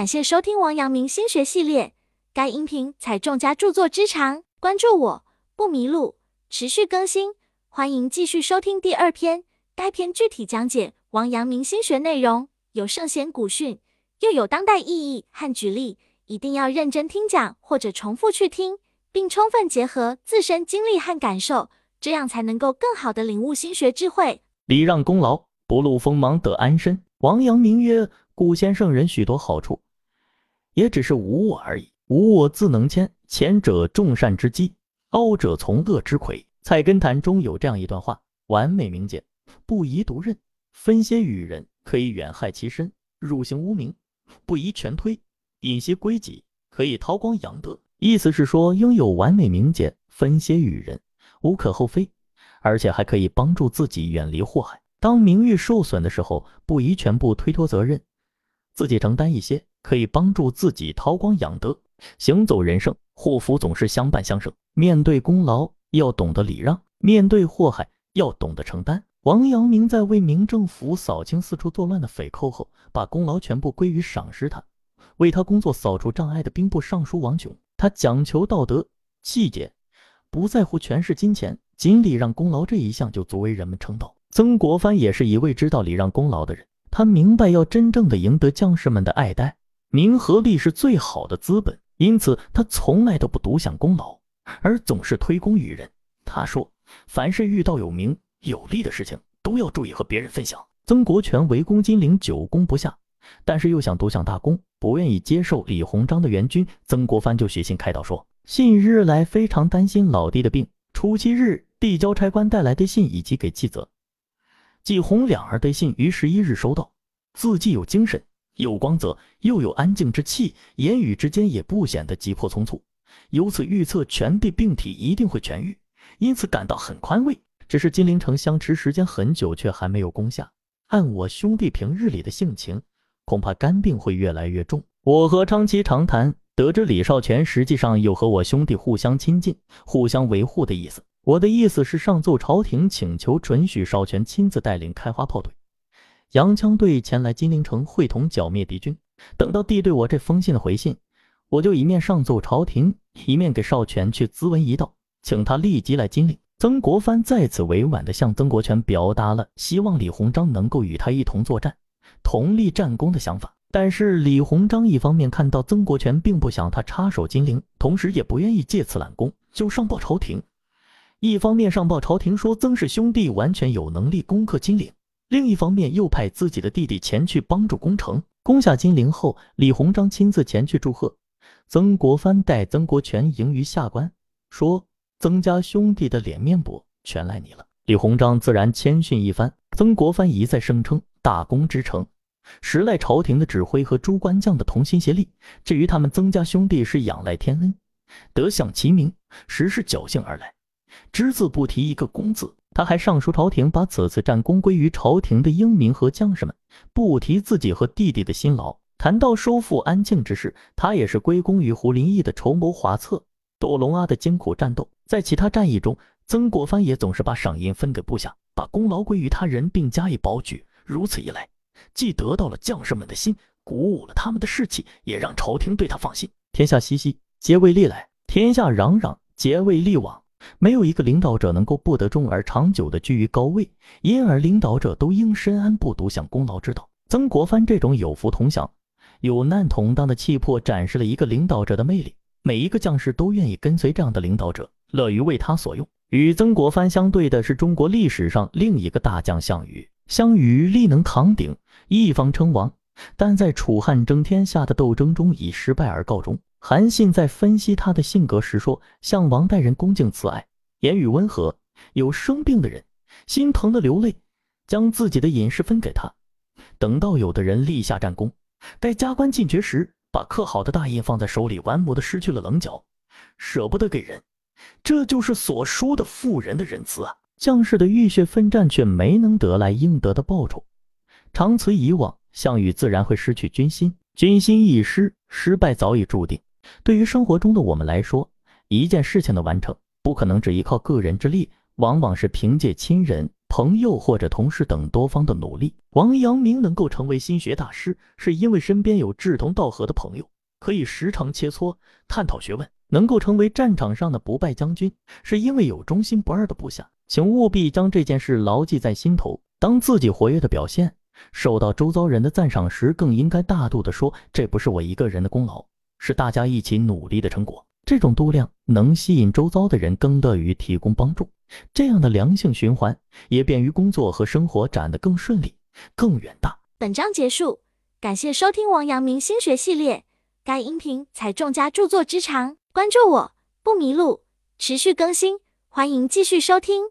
感谢收听王阳明心学系列，该音频采众家著作之长，关注我不迷路，持续更新，欢迎继续收听第二篇。该篇具体讲解王阳明心学内容，有圣贤古训，又有当代意义和举例，一定要认真听讲或者重复去听，并充分结合自身经历和感受，这样才能够更好的领悟心学智慧。礼让功劳，不露锋芒得安身。王阳明曰：古先圣人许多好处。也只是无我而已，无我自能迁。前者众善之基，后者从恶之魁。菜根谭中有这样一段话：完美明简，不宜独任；分些与人，可以远害其身，入行无名；不宜全推，隐些归己，可以韬光养德。意思是说，拥有完美明简，分些与人，无可厚非，而且还可以帮助自己远离祸害。当名誉受损的时候，不宜全部推脱责任，自己承担一些。可以帮助自己韬光养德，行走人生，祸福总是相伴相生。面对功劳要懂得礼让，面对祸害要懂得承担。王阳明在为明政府扫清四处作乱的匪寇后，把功劳全部归于赏识他、为他工作扫除障碍的兵部尚书王炯。他讲求道德气节，不在乎权势金钱，仅礼让功劳这一项就足为人们称道。曾国藩也是一位知道礼让功劳的人，他明白要真正的赢得将士们的爱戴。名和利是最好的资本，因此他从来都不独享功劳，而总是推功于人。他说：“凡是遇到有名有利的事情，都要注意和别人分享。”曾国荃围攻金陵，久攻不下，但是又想独享大功，不愿意接受李鸿章的援军。曾国藩就写信开导说：“信日来非常担心老弟的病，初七日递交差官带来的信，以及给继泽、季洪两儿的信，于十一日收到，字迹有精神。”有光泽，又有安静之气，言语之间也不显得急迫匆促，由此预测全地病体一定会痊愈，因此感到很宽慰。只是金陵城相持时间很久，却还没有攻下。按我兄弟平日里的性情，恐怕肝病会越来越重。我和昌期长谈，得知李少泉实际上有和我兄弟互相亲近、互相维护的意思。我的意思是上奏朝廷，请求准许少泉亲自带领开花炮队。洋枪队前来金陵城会同剿灭敌军。等到递对我这封信的回信，我就一面上奏朝廷，一面给少荃去咨文一道，请他立即来金陵。曾国藩再次委婉地向曾国荃表达了希望李鸿章能够与他一同作战，同立战功的想法。但是李鸿章一方面看到曾国荃并不想他插手金陵，同时也不愿意借此揽功，就上报朝廷；一方面上报朝廷说曾氏兄弟完全有能力攻克金陵。另一方面，又派自己的弟弟前去帮助攻城。攻下金陵后，李鸿章亲自前去祝贺。曾国藩带曾国荃迎于下关，说：“曾家兄弟的脸面薄，全赖你了。”李鸿章自然谦逊一番。曾国藩一再声称，大功之成，实赖朝廷的指挥和诸官将的同心协力。至于他们曾家兄弟，是仰赖天恩，得享其名，实是侥幸而来，只字不提一个功字。他还上书朝廷，把此次战功归于朝廷的英明和将士们，不提自己和弟弟的辛劳。谈到收复安庆之事，他也是归功于胡林翼的筹谋划策，斗龙阿的艰苦战斗。在其他战役中，曾国藩也总是把赏银分给部下，把功劳归于他人，并加以保举。如此一来，既得到了将士们的心，鼓舞了他们的士气，也让朝廷对他放心。天下熙熙，皆为利来；天下攘攘，皆为利往。没有一个领导者能够不得众而长久的居于高位，因而领导者都应深谙不独享功劳之道。曾国藩这种有福同享、有难同当的气魄，展示了一个领导者的魅力。每一个将士都愿意跟随这样的领导者，乐于为他所用。与曾国藩相对的是中国历史上另一个大将项羽。项羽力能扛鼎，一方称王，但在楚汉争天下的斗争中以失败而告终。韩信在分析他的性格时说：“项王待人恭敬慈爱，言语温和，有生病的人心疼的流泪，将自己的饮食分给他。等到有的人立下战功，待加官进爵时，把刻好的大印放在手里，玩磨的失去了棱角，舍不得给人。这就是所说的富人的仁慈啊！将士的浴血奋战却没能得来应得的报酬，长此以往，项羽自然会失去军心，军心一失，失败早已注定。”对于生活中的我们来说，一件事情的完成不可能只依靠个人之力，往往是凭借亲人、朋友或者同事等多方的努力。王阳明能够成为心学大师，是因为身边有志同道合的朋友，可以时常切磋探讨学问；能够成为战场上的不败将军，是因为有忠心不二的部下。请务必将这件事牢记在心头。当自己活跃的表现受到周遭人的赞赏时，更应该大度地说：“这不是我一个人的功劳，是大家一起努力的成果。”这种度量能吸引周遭的人更乐于提供帮助，这样的良性循环也便于工作和生活展得更顺利、更远大。本章结束，感谢收听王阳明心学系列。该音频采众家著作之长，关注我不迷路，持续更新，欢迎继续收听。